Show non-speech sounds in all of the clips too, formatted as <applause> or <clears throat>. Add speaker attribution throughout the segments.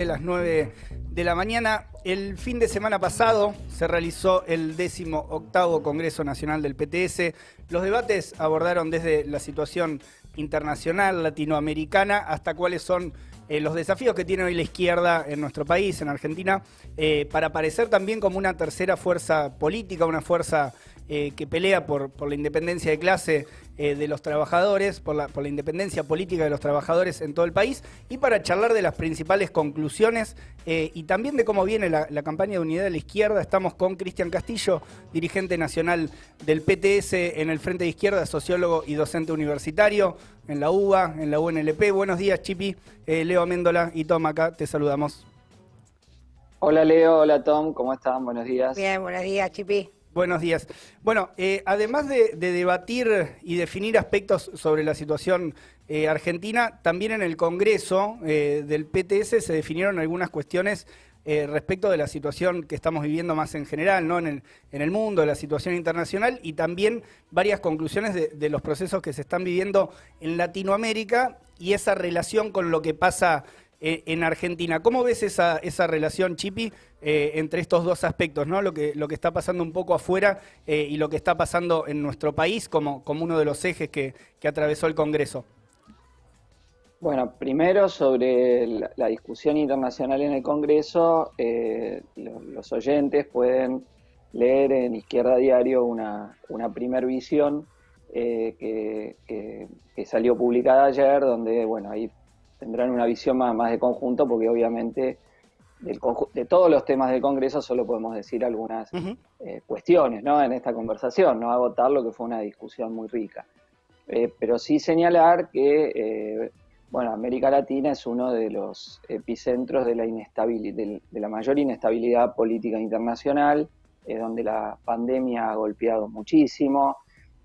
Speaker 1: de las 9 de la mañana. El fin de semana pasado se realizó el décimo octavo Congreso Nacional del PTS. Los debates abordaron desde la situación internacional, latinoamericana, hasta cuáles son eh, los desafíos que tiene hoy la izquierda en nuestro país, en Argentina, eh, para aparecer también como una tercera fuerza política, una fuerza eh, que pelea por, por, la independencia de clase de los trabajadores, por la, por la, independencia política de los trabajadores en todo el país, y para charlar de las principales conclusiones y también de cómo viene la, la, campaña de unidad de la izquierda. Estamos con Cristian Castillo, dirigente nacional del PTS en el Frente de Izquierda, sociólogo y docente universitario en la UBA, en la UNLP. Buenos días, Chipi. Leo Améndola y Tom acá, te saludamos.
Speaker 2: Hola Leo, hola Tom, ¿cómo están? Buenos días.
Speaker 3: Bien, buenos días, Chipi.
Speaker 1: Buenos días. Bueno, eh, además de, de, debatir y definir aspectos sobre la situación eh, argentina, también en el Congreso eh, del PTS se definieron algunas cuestiones respecto de la situación que estamos viviendo más en general, ¿no? En el, en el mundo, la situación internacional y también varias conclusiones de, los procesos que se están viviendo en Latinoamérica y esa relación con lo que pasa Argentina. ¿Cómo ves esa, relación, Chipi, eh, entre estos dos aspectos, ¿no? Lo que, lo que está pasando un poco afuera eh, y lo que está pasando en nuestro país como, como uno de los ejes que, que atravesó el Congreso?
Speaker 2: Bueno, primero sobre la, discusión internacional en el Congreso, eh, los, los, oyentes pueden leer en Izquierda Diario una, una primer visión que, que, que, salió publicada ayer, donde, bueno, ahí tendrán una visión más, más de conjunto, porque obviamente del de todos los temas del Congreso solo podemos decir algunas uh -huh. eh, cuestiones ¿no? en esta conversación, no agotar lo que fue una discusión muy rica. Eh, pero sí señalar que eh, bueno, América Latina es uno de los epicentros de la, inestabilidad, de, de la mayor inestabilidad política internacional, donde la pandemia ha golpeado muchísimo,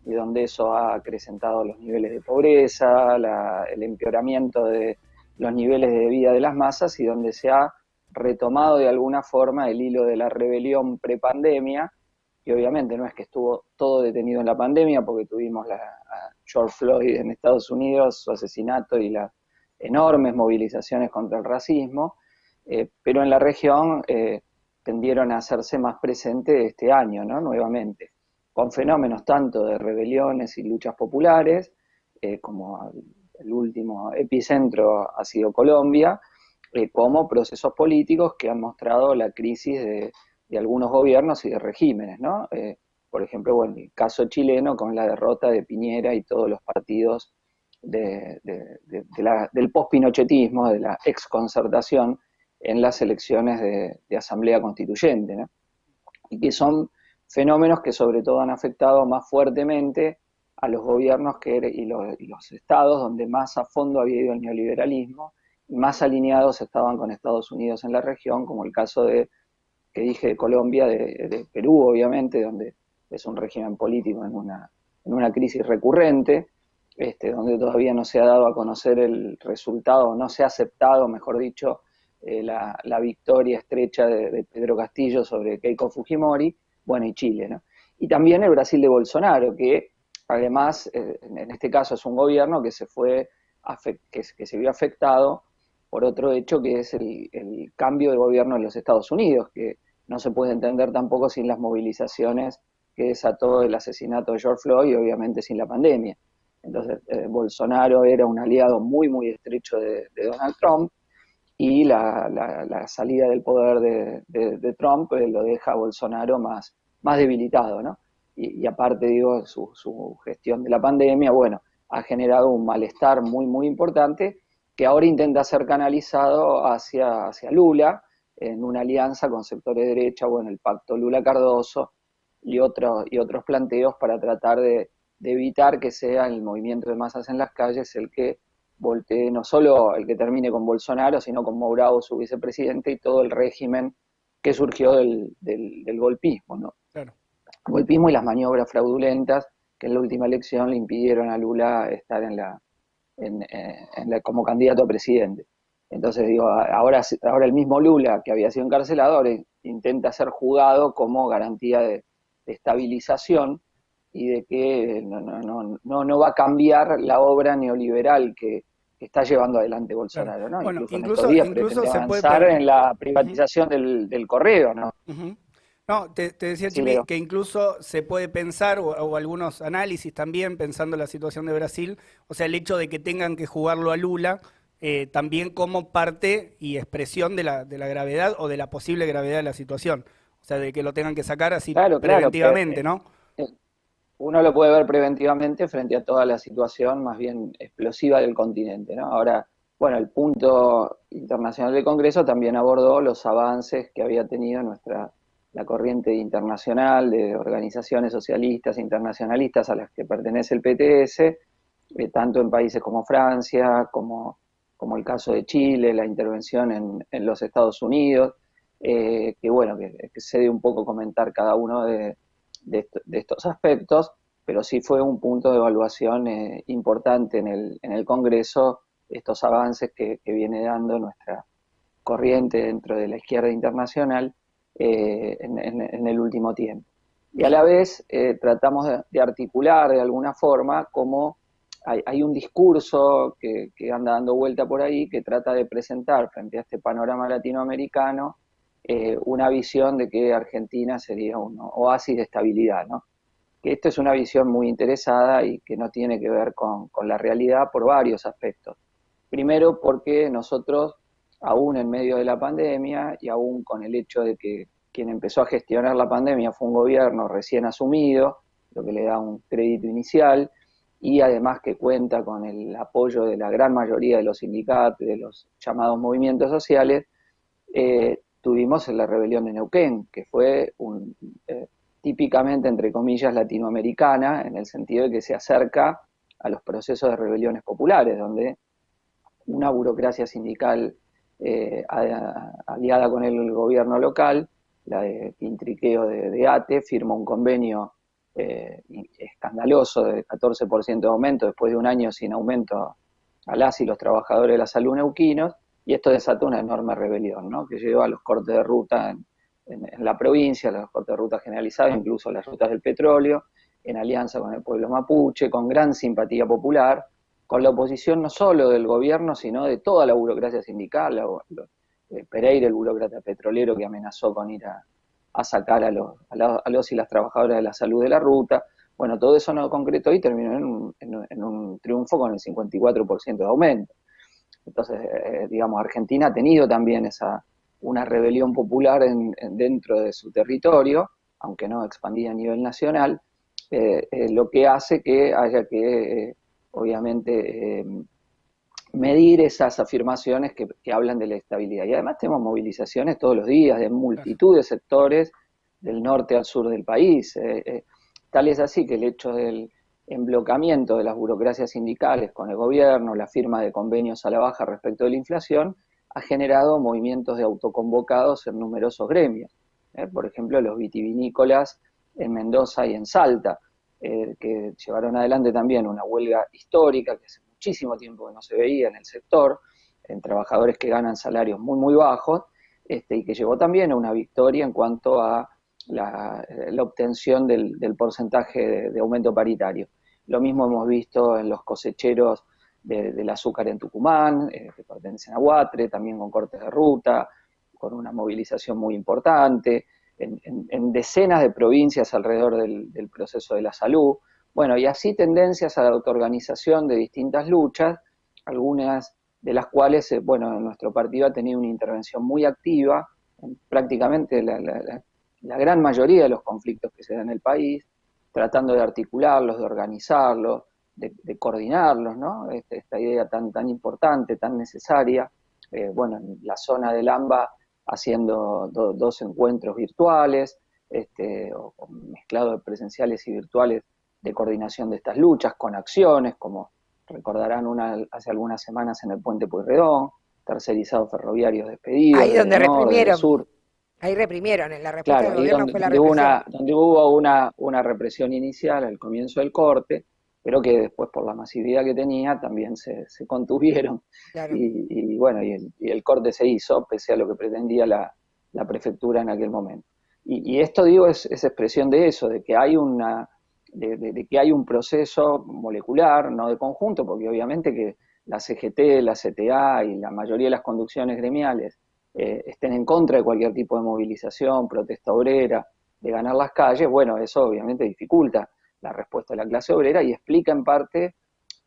Speaker 2: y donde eso ha acrecentado los niveles de pobreza, la, el empeoramiento de los niveles de vida de las masas y donde se ha retomado de alguna forma el hilo de la rebelión prepandemia, y obviamente no es que estuvo todo detenido en la pandemia, porque tuvimos la, a George Floyd en Estados Unidos, su asesinato y las enormes movilizaciones contra el racismo, eh, pero en la región eh, tendieron a hacerse más presente este año, ¿no? Nuevamente. Con fenómenos tanto de rebeliones y luchas populares, eh, como el último epicentro ha sido Colombia, eh, como procesos políticos que han mostrado la crisis de, algunos gobiernos y de regímenes, ¿no? Eh, por ejemplo, bueno, el caso chileno con la derrota de Piñera y todos los partidos de, del post-pinochetismo, de la exconcertación en las elecciones de, asamblea constituyente, ¿no? Y que son fenómenos que sobre todo han afectado más fuertemente a los gobiernos que, y, los, estados donde más a fondo había ido el neoliberalismo y más alineados estaban con Estados Unidos en la región, como el caso de, que dije, Colombia, de, de Perú, obviamente, donde es un régimen político en una, en una crisis recurrente, este, donde todavía no se ha dado a conocer el resultado, no se ha aceptado, mejor dicho, eh, la, la, victoria estrecha de, de Pedro Castillo sobre Keiko Fujimori, bueno, y Chile, ¿no? Y también el Brasil de Bolsonaro, que además, eh, en este caso es un gobierno que se fue, que, que, se vio afectado por otro hecho que es el, el, cambio de gobierno en los Estados Unidos, que no se puede entender tampoco sin las movilizaciones que desató el asesinato de George Floyd y obviamente sin la pandemia. Entonces, eh, Bolsonaro era un aliado muy, muy estrecho de, Donald Trump, y la, la, la, salida del poder de, de, de Trump eh, lo deja a Bolsonaro más, más debilitado, ¿no? Y, aparte, digo, su, su, gestión de la pandemia, bueno, ha generado un malestar muy, muy importante que ahora intenta ser canalizado hacia, hacia Lula en una alianza con sectores de derecha, bueno, el pacto Lula-Cardoso y, otro, y otros planteos para tratar de, de evitar que sea el movimiento de masas en las calles el que voltee no solo el que termine con Bolsonaro, sino con Mourao, su vicepresidente, y todo el régimen que surgió del, del, del golpismo, ¿no? Claro. Golpismo y las maniobras fraudulentas que en la última elección le impidieron a Lula estar en la, en, eh, en la, como candidato a presidente. Entonces digo, ahora, ahora el mismo Lula, que había sido encarcelado, intenta ser jugado como garantía de, de estabilización y de que no, no, no, no, va a cambiar la obra neoliberal que, está llevando adelante Bolsonaro, ¿no?
Speaker 1: Bueno, incluso, incluso, se
Speaker 2: avanzar en la privatización del, correo, ¿no?
Speaker 1: No, te, decía, que incluso se puede pensar, o, algunos análisis también, pensando en la situación de Brasil, o sea, el hecho de que tengan que jugarlo a Lula, eh, también como parte y expresión de la, de la gravedad o de la posible gravedad de la situación. O sea, de que lo tengan que sacar así preventivamente, ¿no?
Speaker 2: Eh, uno lo puede ver preventivamente frente a toda la situación más bien explosiva del continente, ¿no? Ahora, bueno, el punto internacional del Congreso también abordó los avances que había tenido nuestra la corriente internacional de organizaciones socialistas internacionalistas a las que pertenece el PTS, eh, tanto en países como Francia, como, como, el caso de Chile, la intervención en, los Estados Unidos, eh, que bueno, que, se dé un poco comentar cada uno de, estos aspectos, pero sí fue un punto de evaluación eh, importante en el, en el Congreso, estos avances que, que viene dando nuestra corriente dentro de la izquierda internacional eh, en, el último tiempo. Y a la vez eh, tratamos de, articular de alguna forma cómo hay, un discurso que, anda dando vuelta por ahí que trata de presentar frente a este panorama latinoamericano eh, una visión de que Argentina sería un oasis de estabilidad, ¿no? Que esto es una visión muy interesada y que no tiene que ver con, con la realidad por varios aspectos. Primero porque nosotros aún en medio de la pandemia y aún con el hecho de que quien empezó a gestionar la pandemia fue un gobierno recién asumido, lo que le da un crédito inicial, y además que cuenta con el apoyo de la gran mayoría de los sindicatos, de los llamados movimientos sociales, eh, tuvimos la rebelión de Neuquén, que fue un, eh, típicamente, entre comillas, latinoamericana, en el sentido de que se acerca a los procesos de rebeliones populares, donde una burocracia sindical eh, aliada con el gobierno local, la de Quintriqueo de, ATE, firmó un convenio eh, escandaloso de 14% de aumento después de un año sin aumento a las y los trabajadores de la salud neuquinos, y esto desató una enorme rebelión, ¿no? que llevó a los cortes de ruta en, la provincia, los cortes de ruta generalizados, incluso las rutas del petróleo, en alianza con el pueblo mapuche, con gran simpatía popular, con la oposición no solo del gobierno, sino de toda la burocracia sindical, eh, Pereira, el burócrata petrolero que amenazó con ir a, sacar a los, a, los, y las trabajadoras de la salud de la ruta. Bueno, todo eso no concretó y terminó en un, triunfo con el 54% de aumento. Entonces, eh, digamos, Argentina ha tenido también esa una rebelión popular en, dentro de su territorio, aunque no expandida a nivel nacional, eh, lo que hace que haya que obviamente, eh, medir esas afirmaciones que, hablan de la estabilidad. Y además tenemos movilizaciones todos los días de multitud de sectores del norte al sur del país. Eh, eh, tal es así que el hecho del emblocamiento de las burocracias sindicales con el gobierno, la firma de convenios a la baja respecto de la inflación, ha generado movimientos de autoconvocados en numerosos gremios. Por ejemplo, los vitivinícolas en Mendoza y en Salta, eh, que llevaron adelante también una huelga histórica que hace muchísimo tiempo que no se veía en el sector, en trabajadores que ganan salarios muy, muy bajos, este, y que llevó también a una victoria en cuanto a la, obtención del, porcentaje de, aumento paritario. Lo mismo hemos visto en los cosecheros del azúcar en Tucumán, eh, que pertenecen a Huatre, también con cortes de ruta, con una movilización muy importante en, decenas de provincias alrededor del, proceso de la salud. Bueno, y así tendencias a la autoorganización de distintas luchas, algunas de las cuales, eh, bueno, nuestro partido ha tenido una intervención muy activa en prácticamente la, gran mayoría de los conflictos que se dan en el país, tratando de articularlos, de organizarlos, de, coordinarlos, ¿no? Este, esta idea tan, tan importante, tan necesaria. Eh, bueno, en la zona del AMBA haciendo dos encuentros virtuales, este, o, mezclados de presenciales y virtuales de coordinación de estas luchas, con acciones, como recordarán una hace algunas semanas en el puente Pueyrredón, tercerizados ferroviarios despedidos.
Speaker 3: Ahí donde reprimieron. Sur. Ahí reprimieron, en la respuesta del gobierno
Speaker 2: donde,
Speaker 3: fue la
Speaker 2: represión. Una, donde hubo una, una represión inicial al comienzo del corte, pero que después por la masividad que tenía también se, contuvieron. Y, bueno, y el, corte se hizo, pese a lo que pretendía la, prefectura en aquel momento. Y, esto, digo, es, expresión de eso, de que hay una... De, que hay un proceso molecular, no de conjunto, porque obviamente que la CGT, la CTA y la mayoría de las conducciones gremiales eh, estén en contra de cualquier tipo de movilización, protesta obrera, de ganar las calles, bueno, eso obviamente dificulta la respuesta de la clase obrera y explica en parte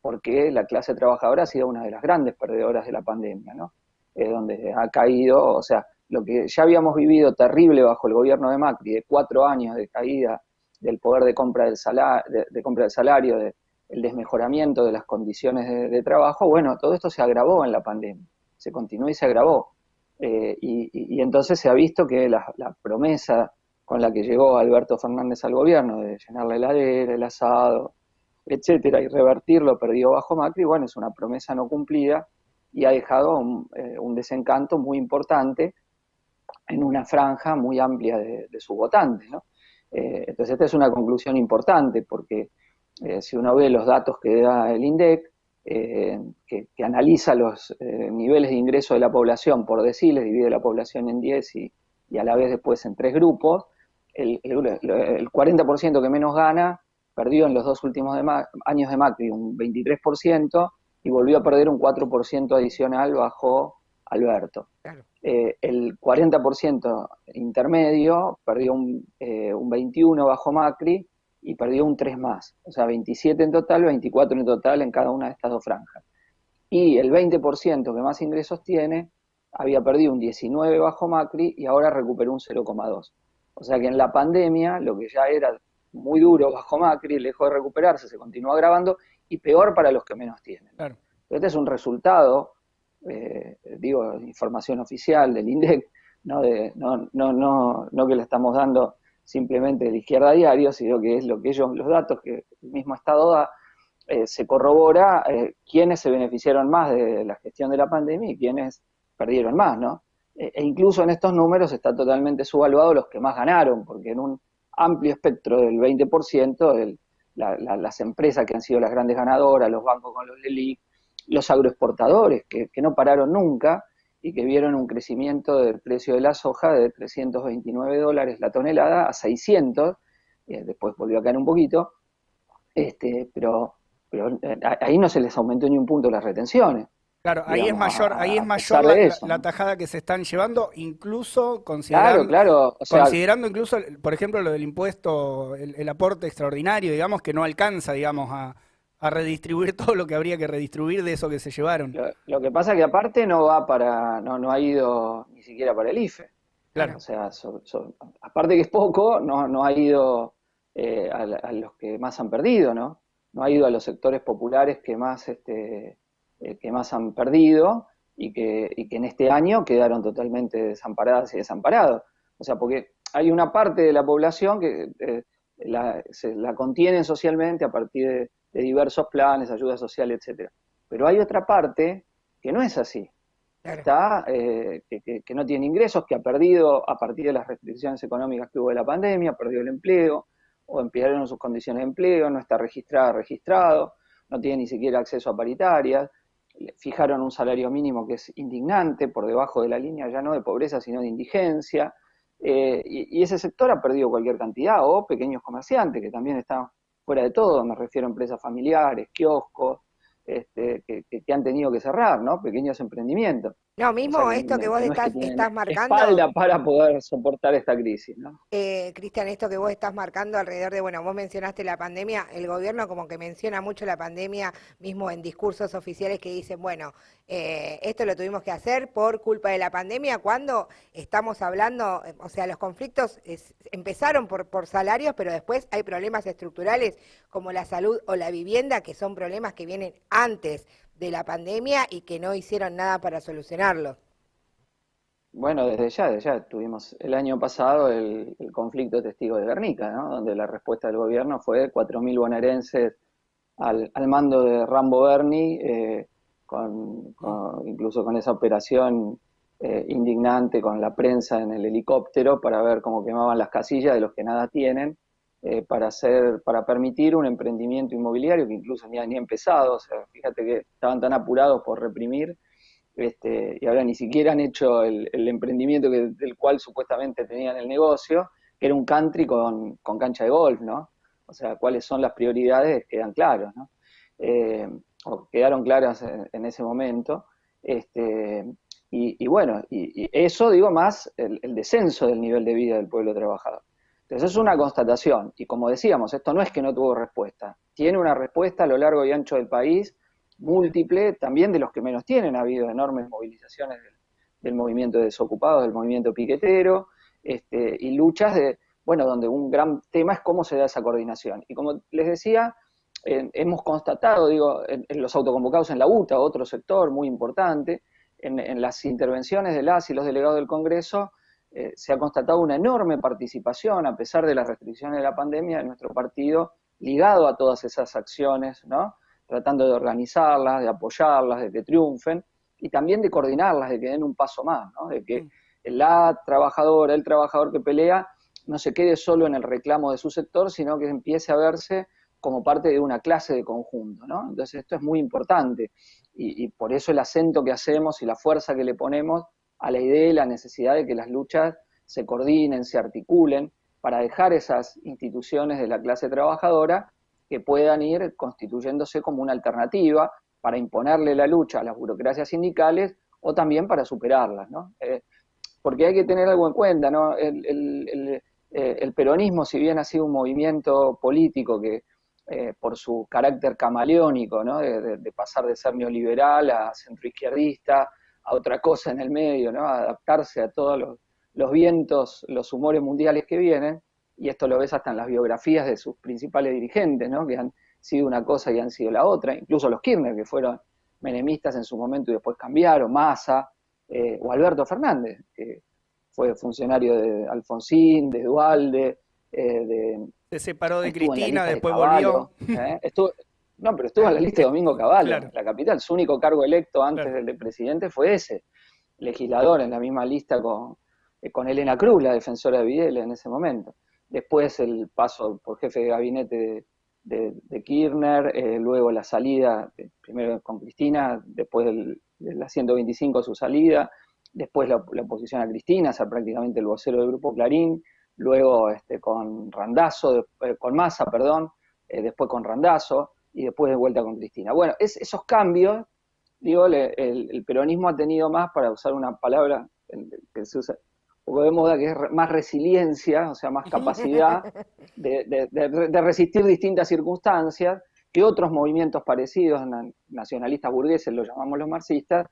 Speaker 2: por qué la clase trabajadora ha sido una de las grandes perdedoras de la pandemia, ¿no? donde ha caído, o sea, lo que ya habíamos vivido terrible bajo el gobierno de Macri, de cuatro años de caída del poder de compra del salario, de, compra del salario, el desmejoramiento de las condiciones de, trabajo, bueno, todo esto se agravó en la pandemia, se continuó y se agravó. Eh, y, entonces se ha visto que la, promesa con la que llegó Alberto Fernández al gobierno de llenar la heladera, el asado, etcétera, y revertirlo perdido bajo Macri, bueno, es una promesa no cumplida y ha dejado un, eh, desencanto muy importante en una franja muy amplia de, sus votantes. Eh, entonces esta es una conclusión importante porque eh, si uno ve los datos que da el INDEC, eh, que, analiza los niveles de ingreso de la población por deciles, divide la población en 10 y, a la vez después en tres grupos, el, 40% que menos gana perdió en los dos últimos años de Macri un 23% y volvió a perder un 4% adicional bajo Alberto. el 40% intermedio perdió un, un 21% bajo Macri y perdió un 3 más, o sea, 27 en total, 24 en total en cada una de estas dos franjas. Y el 20% que más ingresos tiene había perdido un 19 bajo Macri y ahora recuperó un 0,2. O sea que en la pandemia, lo que ya era muy duro bajo Macri, lejos de recuperarse, se continuó agravando y peor para los que menos tienen. Este es un resultado, eh, digo, información oficial del INDEC, no, de, no, no, no, no que le estamos dando simplemente de izquierda diario, sino que es lo que ellos, los datos que el mismo Estado da, eh, se corrobora eh, quiénes se beneficiaron más de la gestión de la pandemia y quiénes perdieron más, ¿no? E, e incluso en estos números está totalmente subvaluado los que más ganaron, porque en un amplio espectro del 20%, las empresas que han sido las grandes ganadoras, los bancos con los LELIC, los agroexportadores, que, no pararon nunca, y que vieron un crecimiento del precio de la soja de 329 dólares la tonelada a 600, eh, después volvió a caer un poquito, este, pero, pero eh, ahí no se les aumentó ni un punto las retenciones.
Speaker 1: Claro, ahí es mayor, ahí es mayor la, tajada que se están llevando, incluso considerando,
Speaker 2: claro,
Speaker 1: considerando incluso, por ejemplo, lo del impuesto, el aporte extraordinario, digamos, que no alcanza, digamos, a, a redistribuir <laughs> todo lo que habría que redistribuir de eso que se llevaron.
Speaker 2: Lo, que pasa que aparte no va para, no, no ha ido ni siquiera para el IFE.
Speaker 1: Claro.
Speaker 2: O sea, aparte que es poco, no, no ha ido eh, a, los que más han perdido, ¿no? No ha ido a los sectores populares que más, este, eh, que más han perdido y que, y que en este año quedaron totalmente desamparadas y desamparados. O sea, porque hay una parte de la población que eh, la, se, la contienen socialmente a partir de de diversos planes, ayuda social, etcétera. Pero hay otra parte que no es así. Está, eh, que, no tiene ingresos, que ha perdido a partir de las restricciones económicas que hubo de la pandemia, perdió el empleo, o empeoraron sus condiciones de empleo, no está registrada, registrado, no tiene ni siquiera acceso a paritarias, fijaron un salario mínimo que es indignante, por debajo de la línea ya no de pobreza, sino de indigencia, eh, y, y, ese sector ha perdido cualquier cantidad, o pequeños comerciantes, que también están fuera de todo, me refiero a empresas familiares, kioscos, este, que, han tenido que cerrar, ¿no? Pequeños emprendimientos.
Speaker 3: No, mismo esto que, vos estás, marcando.
Speaker 2: Espalda para poder soportar esta crisis, ¿no?
Speaker 3: Eh, Cristian, esto que vos estás marcando alrededor de, bueno, vos mencionaste la pandemia, el gobierno como que menciona mucho la pandemia, mismo en discursos oficiales que dicen, bueno, eh, esto lo tuvimos que hacer por culpa de la pandemia, cuando estamos hablando, o sea, los conflictos empezaron por, por salarios, pero después hay problemas estructurales como la salud o la vivienda, que son problemas que vienen antes de la pandemia y que no hicieron nada para solucionarlo.
Speaker 2: Bueno, desde ya, desde ya tuvimos el año pasado el, conflicto testigo de Guernica, ¿no? donde la respuesta del gobierno fue 4.000 bonaerenses al, al, mando de Rambo Berni, eh, con, incluso con esa operación eh, indignante con la prensa en el helicóptero para ver cómo quemaban las casillas de los que nada tienen. Eh, para hacer, para permitir un emprendimiento inmobiliario que incluso ni, ni empezado, o sea, fíjate que estaban tan apurados por reprimir, este, y ahora ni siquiera han hecho el, emprendimiento del cual supuestamente tenían el negocio, que era un country con, cancha de golf, ¿no? O sea, cuáles son las prioridades quedan claros, ¿no? Eh, o quedaron claras en, ese momento. Este, y, bueno, y, eso digo más el, descenso del nivel de vida del pueblo trabajador. Entonces es una constatación, y como decíamos, esto no es que no tuvo respuesta, tiene una respuesta a lo largo y ancho del país, múltiple, también de los que menos tienen, ha habido enormes movilizaciones del, movimiento de desocupados, del movimiento piquetero, este, y luchas de, bueno, donde un gran tema es cómo se da esa coordinación. Y como les decía, hemos constatado, digo, en, los autoconvocados en la UTA, otro sector muy importante, en, las intervenciones de las y los delegados del Congreso, eh, se ha constatado una enorme participación, a pesar de las restricciones de la pandemia, de nuestro partido, ligado a todas esas acciones, ¿no? tratando de organizarlas, de apoyarlas, de que triunfen, y también de coordinarlas, de que den un paso más, ¿no? de que la trabajadora, el trabajador que pelea, no se quede solo en el reclamo de su sector, sino que empiece a verse como parte de una clase de conjunto, ¿no? Entonces esto es muy importante y, por eso el acento que hacemos y la fuerza que le ponemos a la idea y la necesidad de que las luchas se coordinen, se articulen, para dejar esas instituciones de la clase trabajadora que puedan ir constituyéndose como una alternativa para imponerle la lucha a las burocracias sindicales o también para superarlas, ¿no? Eh, porque hay que tener algo en cuenta, ¿no? El, eh, el peronismo, si bien ha sido un movimiento político que eh, por su carácter camaleónico, ¿no? de, pasar de ser neoliberal a centroizquierdista, a otra cosa en el medio, ¿no? a adaptarse a todos los, vientos, los humores mundiales que vienen, y esto lo ves hasta en las biografías de sus principales dirigentes, ¿no? que han sido una cosa y han sido la otra, incluso los Kirchner, que fueron menemistas en su momento y después cambiaron, Massa, eh, o Alberto Fernández, que fue funcionario de Alfonsín, de Dualde, eh, de
Speaker 1: se separó de Cristina, después volvió.
Speaker 2: ¿eh? No, pero estuvo en la lista de Domingo Caballo, la capital. Su único cargo electo antes del de presidente fue ese, legislador en la misma lista con, eh, con Elena Cruz, la defensora de Vidal en ese momento. Después el paso por jefe de gabinete de, Kirchner, eh, luego la salida, primero con Cristina, después de la 125 su salida, después la, la oposición a Cristina, ser prácticamente el vocero del Grupo Clarín, luego este, con Randazo, eh, con Massa, perdón, eh, después con Randazo y después de vuelta con Cristina. Bueno, es, esos cambios, digo, el, peronismo ha tenido más, para usar una palabra que se usa un poco de moda, que es más resiliencia, o sea, más capacidad <laughs> de, resistir distintas circunstancias que otros movimientos parecidos, nacionalistas burgueses, lo llamamos los marxistas,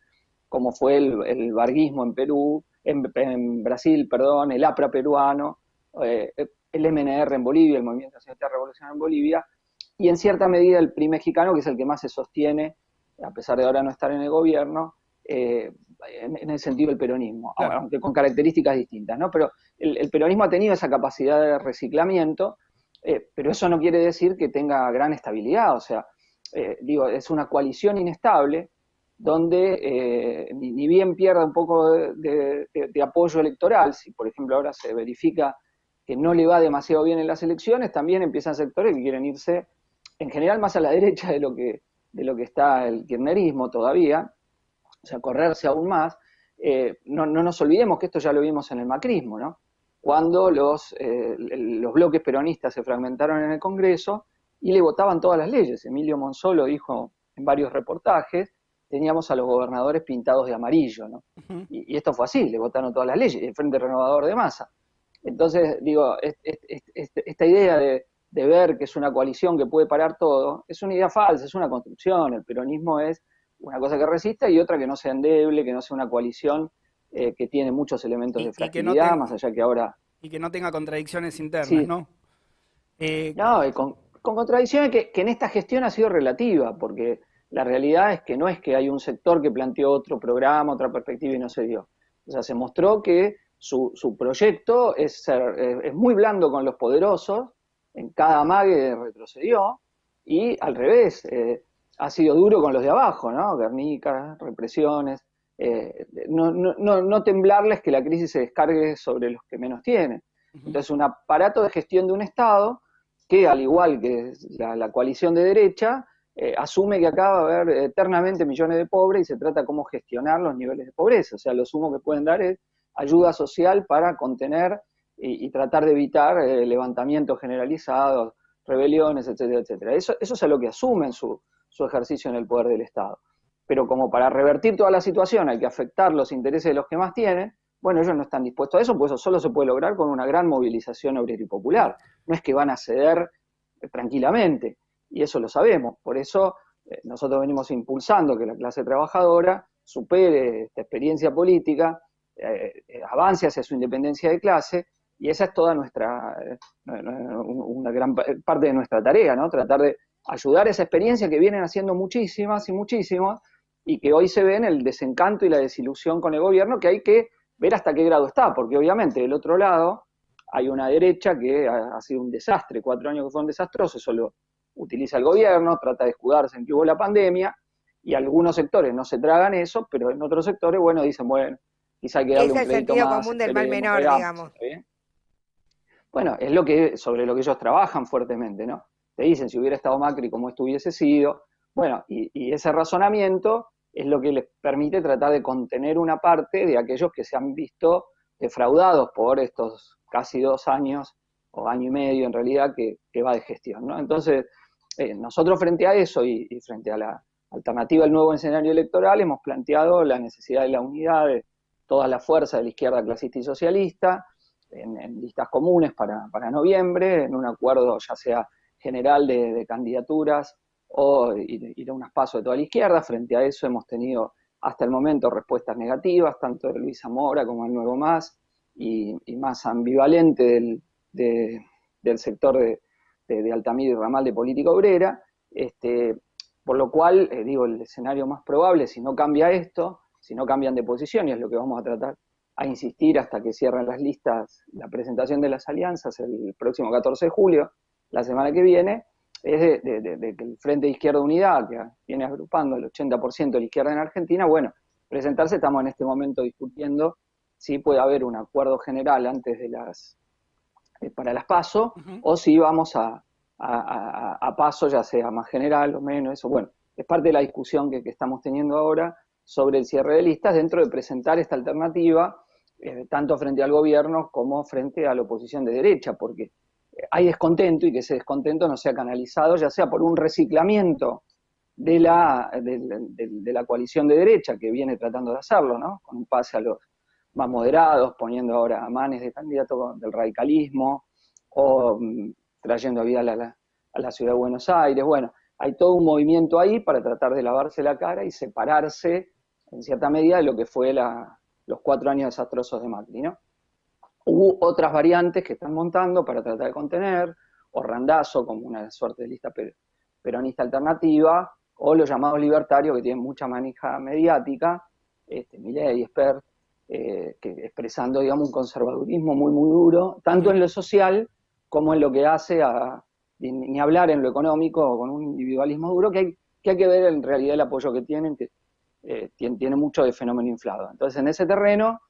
Speaker 2: como fue el, el varguismo en Perú, en, en Brasil, perdón, el APRA peruano, eh, el MNR en Bolivia, el Movimiento Nacional Revolución en Bolivia, y en cierta medida el PRI mexicano, que es el que más se sostiene, a pesar de ahora no estar en el gobierno, eh, en, el sentido del peronismo, aunque con características distintas, ¿no? Pero el, peronismo ha tenido esa capacidad de reciclamiento, eh, pero eso no quiere decir que tenga gran estabilidad, o sea, digo, es una coalición inestable donde ni, bien pierda un poco de, apoyo electoral, si por ejemplo ahora se verifica que no le va demasiado bien en las elecciones, también empiezan sectores que quieren irse en general más a la derecha de lo que, de lo que está el kirchnerismo todavía, o sea, correrse aún más. Eh, no, nos olvidemos que esto ya lo vimos en el macrismo, ¿no? Cuando los, eh, los bloques peronistas se fragmentaron en el Congreso y le votaban todas las leyes. Emilio Monsolo dijo en varios reportajes, teníamos a los gobernadores pintados de amarillo, ¿no? y, y, esto fue así, le votaron todas las leyes, el Frente Renovador de Masa. Entonces, digo, esta idea de, ver que es una coalición que puede parar todo, es una idea falsa, es una construcción. El peronismo es una cosa que resista y otra que no sea endeble, que no sea una coalición eh, que tiene muchos elementos de fragilidad, más allá que ahora...
Speaker 1: Y que no tenga contradicciones internas, ¿no?
Speaker 2: Eh, no, con, contradicciones que, que en esta gestión ha sido relativa, porque la realidad es que no es que hay un sector que planteó otro programa, otra perspectiva y no se dio. O sea, se mostró que su, su proyecto es, ser, es muy blando con los poderosos, en cada mague retrocedió, y al revés, eh, ha sido duro con los de abajo, ¿no? Guernica, represiones, eh, no, no, no, temblarles que la crisis se descargue sobre los que menos tienen. Entonces, un aparato de gestión de un Estado que, al igual que la, coalición de derecha, eh, asume que acá va a haber eternamente millones de pobres y se trata cómo gestionar los niveles de pobreza. O sea, lo sumo que pueden dar es ayuda social para contener y, tratar de evitar eh, levantamientos generalizados, rebeliones, etcétera, etcétera. Eso, eso es lo que asumen su, su ejercicio en el poder del Estado. Pero como para revertir toda la situación hay que afectar los intereses de los que más tienen, bueno, ellos no están dispuestos a eso, pues eso solo se puede lograr con una gran movilización obrera y popular. No es que van a ceder eh, tranquilamente, y eso lo sabemos. Por eso eh, nosotros venimos impulsando que la clase trabajadora supere esta experiencia política, avance hacia su independencia de clase, y esa es toda nuestra, una gran parte de nuestra tarea, ¿no? Tratar de ayudar a esa experiencia que vienen haciendo muchísimas y muchísimas, y que hoy se ve en el desencanto y la desilusión con el gobierno, que hay que ver hasta qué grado está, porque obviamente del otro lado hay una derecha que ha, sido un desastre, cuatro años que fueron desastrosos, solo utiliza el gobierno, trata de escudarse en que hubo la pandemia, y algunos sectores no se tragan eso, pero en otros sectores, bueno, dicen, bueno, quizá hay que darle un crédito
Speaker 3: Es el sentido común del mal menor, digamos.
Speaker 2: Bueno, es lo que, sobre lo que ellos trabajan fuertemente, ¿no? Te dicen, si hubiera estado Macri, como esto hubiese sido. Bueno, y ese razonamiento es lo que les permite tratar de contener una parte de aquellos que se han visto defraudados por estos casi dos años o año y medio en realidad que, va de gestión. ¿no? Entonces, eh, nosotros frente a eso y, frente a la alternativa del nuevo escenario electoral hemos planteado la necesidad de la unidad de toda la fuerza de la izquierda clasista y socialista en, listas comunes para, noviembre, en un acuerdo ya sea general de candidaturas o ir, a unas pasos de toda la izquierda. Frente a eso hemos tenido hasta el momento respuestas negativas, tanto de Luis Zamora como el Nuevo Más, y, más ambivalente del, sector de, de, Altamira y Ramal de Política Obrera. Este, por lo cual, eh, digo, el escenario más probable, si no cambia esto, si no cambian de posición, y es lo que vamos a tratar a insistir hasta que cierren las listas la presentación de las alianzas el próximo 14 de julio, la semana que viene, es de, que el Frente de Izquierda Unidad, que viene agrupando el 80% de la izquierda en Argentina, bueno, presentarse, estamos en este momento discutiendo si puede haber un acuerdo general antes de las eh, para las PASO, o si vamos a, a, paso, ya sea más general o menos, eso, bueno, es parte de la discusión que, estamos teniendo ahora sobre el cierre de listas dentro de presentar esta alternativa, eh, tanto frente al gobierno como frente a la oposición de derecha, porque hay descontento y que ese descontento no sea canalizado, ya sea por un reciclamiento de la, de, la coalición de derecha que viene tratando de hacerlo, ¿no? Con un pase a los más moderados, poniendo ahora a manes de candidato del radicalismo, o mm, trayendo a vida a la, ciudad de Buenos Aires. Bueno, hay todo un movimiento ahí para tratar de lavarse la cara y separarse, en cierta medida, de lo que fue los cuatro años desastrosos de Macri, ¿no? Hubo otras variantes que están montando para tratar de contener, o Randazo como una suerte de lista peronista alternativa, o los llamados libertarios que tienen mucha manija mediática, este, Millet y Spert, eh, que expresando, digamos, un conservadurismo muy, muy duro, tanto en lo social como en lo que hace a, ni, hablar en lo económico, con un individualismo duro, que hay, que hay que ver en realidad el apoyo que tienen, que eh, tiene, mucho de fenómeno inflado. Entonces, en ese terreno,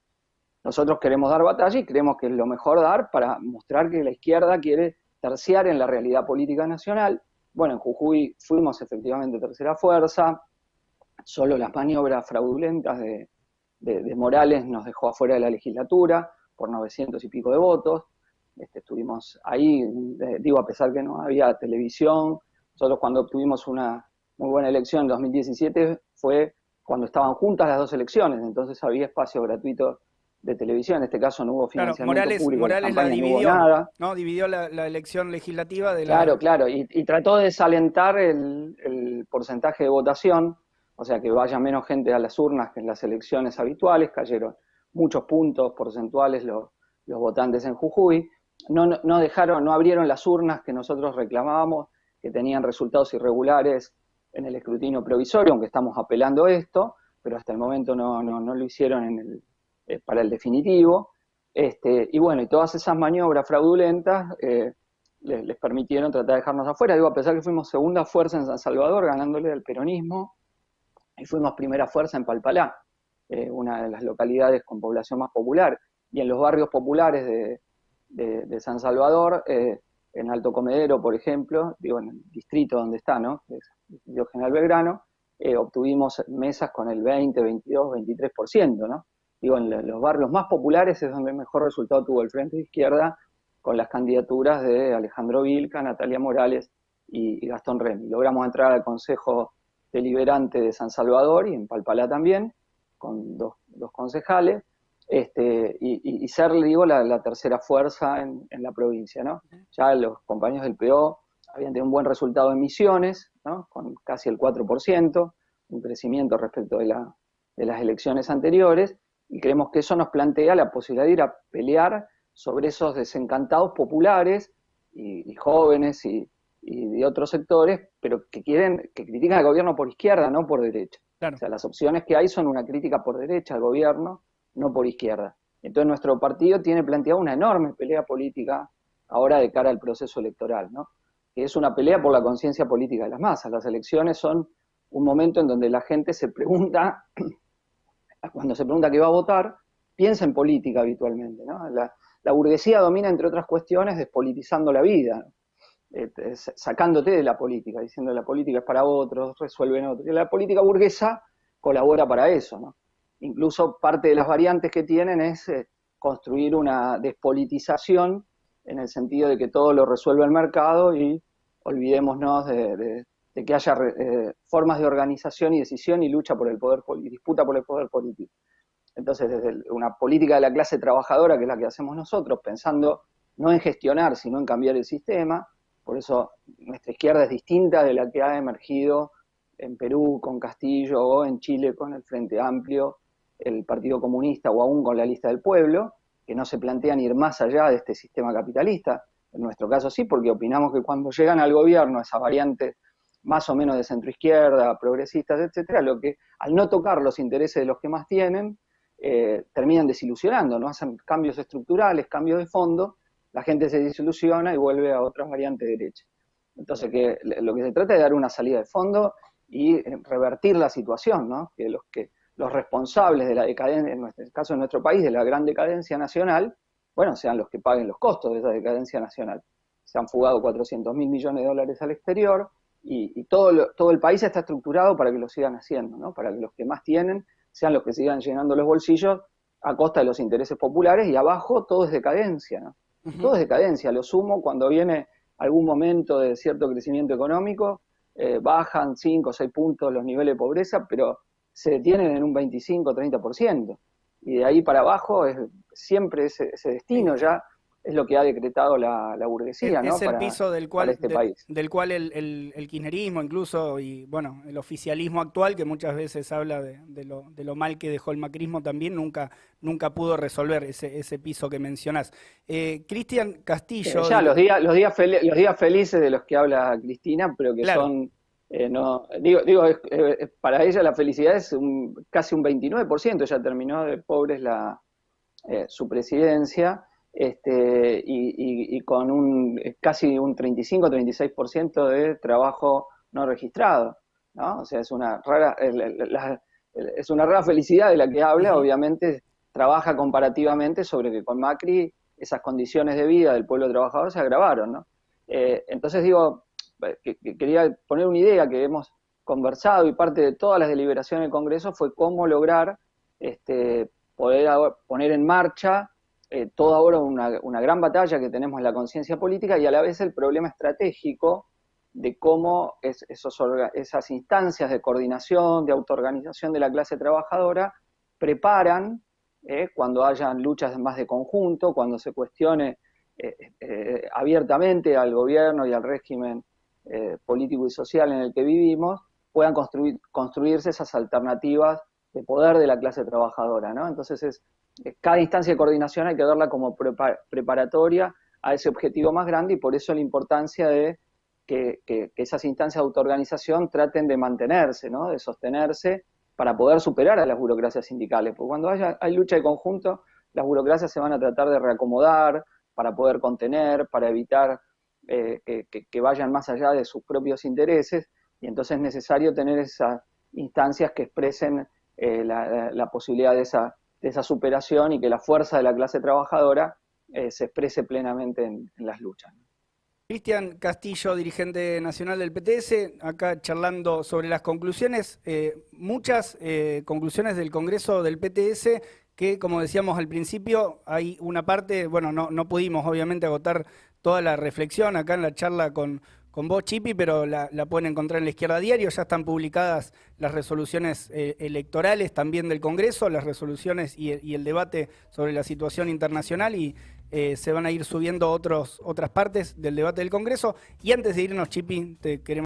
Speaker 2: nosotros queremos dar batalla y creemos que es lo mejor dar para mostrar que la izquierda quiere terciar en la realidad política nacional. Bueno, en Jujuy fuimos efectivamente tercera fuerza, solo las maniobras fraudulentas de, Morales nos dejó afuera de la legislatura por 900 y pico de votos. Este, estuvimos ahí, digo, a pesar que no había televisión, nosotros cuando obtuvimos una muy buena elección en 2017 fue cuando estaban juntas las dos elecciones, entonces había espacio gratuito de televisión, en este caso no hubo financiamiento
Speaker 1: Morales,
Speaker 2: público,
Speaker 1: Morales la dividió, no, dividió la, elección legislativa de
Speaker 2: la... Claro, claro, y, trató de desalentar el, porcentaje de votación, o sea, que vaya menos gente a las urnas que en las elecciones habituales, cayeron muchos puntos porcentuales los, los votantes en Jujuy, no, no dejaron, no abrieron las urnas que nosotros reclamábamos, que tenían resultados irregulares en el escrutinio provisorio, aunque estamos apelando esto, pero hasta el momento no, no, no lo hicieron eh, para el definitivo. Este, y bueno, y todas esas maniobras fraudulentas eh, les, permitieron tratar de dejarnos afuera. Digo, a pesar que fuimos segunda fuerza en San Salvador, ganándole al peronismo, y fuimos primera fuerza en Palpalá, eh, una de las localidades con población más popular. Y en los barrios populares de, de, San Salvador, en Alto Comedero, por ejemplo, digo, en el distrito donde está, ¿no? General Belgrano, obtuvimos mesas con el 20, 22, 23%, ¿no? digo, en los barrios más populares es donde mejor resultado tuvo el Frente de Izquierda con las candidaturas de Alejandro Vilca, Natalia Morales y, Gastón Remy. Logramos entrar al Consejo deliberante de San Salvador y en Palpalá también, con dos, concejales, este, y, ser, digo, la, tercera fuerza en, la provincia, ¿no? Ya los compañeros del PO habían tenido un buen resultado en Misiones, ¿no? Con casi el 4%, un crecimiento respecto de, la, de las elecciones anteriores, y creemos que eso nos plantea la posibilidad de ir a pelear sobre esos desencantados populares y, jóvenes y, de otros sectores, pero que quieren, que critican al gobierno por izquierda, no por derecha. O sea, las opciones que hay son una crítica por derecha al gobierno, no por izquierda. Entonces nuestro partido tiene planteado una enorme pelea política ahora de cara al proceso electoral, ¿no? Que es una pelea por la conciencia política de las masas. Las elecciones son un momento en donde la gente se pregunta, <clears throat> cuando se pregunta qué va a votar, piensa en política habitualmente. La, burguesía domina, entre otras cuestiones, despolitizando la vida, eh, sacándote de la política, diciendo la política es para otros, resuelven otros. Y la política burguesa colabora para eso. Incluso parte de las variantes que tienen es eh, construir una despolitización en el sentido de que todo lo resuelve el mercado y olvidémonos de, que haya eh, formas de organización y decisión y lucha por el poder y disputa por el poder político. Entonces, desde una política de la clase trabajadora, que es la que hacemos nosotros, pensando no en gestionar, sino en cambiar el sistema, por eso nuestra izquierda es distinta de la que ha emergido en Perú con Castillo o en Chile con el Frente Amplio, el Partido Comunista o aún con la lista del pueblo, que no se plantean ir más allá de este sistema capitalista. En nuestro caso sí, porque opinamos que cuando llegan al gobierno esa variante más o menos de centroizquierda, progresistas, etcétera, lo que al no tocar los intereses de los que más tienen, eh, terminan desilusionando, ¿no? Hacen cambios estructurales, cambios de fondo, la gente se desilusiona y vuelve a otras variantes derecha. Entonces, que lo que se trata es de dar una salida de fondo y revertir la situación, ¿no? Que los que los responsables de la decadencia, en nuestro caso en nuestro país, de la gran decadencia nacional, bueno, sean los que paguen los costos de esa decadencia nacional. Se han fugado 400 mil millones de dólares al exterior y, todo, todo el país está estructurado para que lo sigan haciendo, ¿no? Para que los que más tienen sean los que sigan llenando los bolsillos a costa de los intereses populares y abajo todo es decadencia, ¿no? Todo es decadencia, lo sumo cuando viene algún momento de cierto crecimiento económico, eh, bajan 5 o 6 puntos los niveles de pobreza, pero se detienen en un 25 o 30%. Y de ahí para abajo es siempre ese destino ya es lo que ha decretado la, burguesía, ¿no?
Speaker 1: Es el piso del cual, este país. del cual el, el, kirchnerismo incluso y bueno, el oficialismo actual, que muchas veces habla de, lo, de lo mal que dejó el macrismo también, nunca, nunca pudo resolver ese, ese piso que mencionás. Eh, Cristian Castillo...
Speaker 2: ya, los días, los, días los días felices de los que habla Cristina, pero que son... Eh, no, digo, digo para ella la felicidad es un, casi un 29%, ya terminó de pobres la, eh, su presidencia, este, y, con un casi un 35-36% de trabajo no registrado, ¿no? O sea, es una rara, es una rara felicidad de la que habla, obviamente trabaja comparativamente sobre que con Macri esas condiciones de vida del pueblo trabajador se agravaron, ¿no? Eh, entonces digo, que, quería poner una idea que hemos conversado y parte de todas las deliberaciones del Congreso fue cómo lograr este, poder poner en marcha eh, toda ahora una, gran batalla que tenemos en la conciencia política y a la vez el problema estratégico de cómo esas instancias de coordinación, de autoorganización de la clase trabajadora preparan, eh, cuando hayan luchas más de conjunto, cuando se cuestione eh, abiertamente al gobierno y al régimen político y social en el que vivimos, puedan construir, construirse esas alternativas de poder de la clase trabajadora. ¿no? Entonces es eh, cada instancia de coordinación hay que verla como preparatoria a ese objetivo más grande y por eso la importancia de que, esas instancias de autoorganización traten de mantenerse, ¿no? de sostenerse para poder superar a las burocracias sindicales. Porque cuando haya, hay lucha de conjunto, las burocracias se van a tratar de reacomodar para poder contener, para evitar eh, que, vayan más allá de sus propios intereses, y entonces es necesario tener esas instancias que expresen eh, la posibilidad de esa superación y que la fuerza de la clase trabajadora eh, se exprese plenamente en, las luchas.
Speaker 1: Cristian Castillo, dirigente nacional del PTS, acá charlando sobre las conclusiones, muchas conclusiones del Congreso del PTS que, como decíamos al principio, hay una parte, bueno, no, no pudimos obviamente agotar toda la reflexión acá en la charla con, con vos, Chipi, pero la, pueden encontrar en la izquierda diario. Ya están publicadas las resoluciones eh, electorales también del Congreso, las resoluciones y, el debate sobre la situación internacional y eh, se van a ir subiendo otros, otras partes del debate del Congreso. Y antes de irnos, Chipi, te queremos...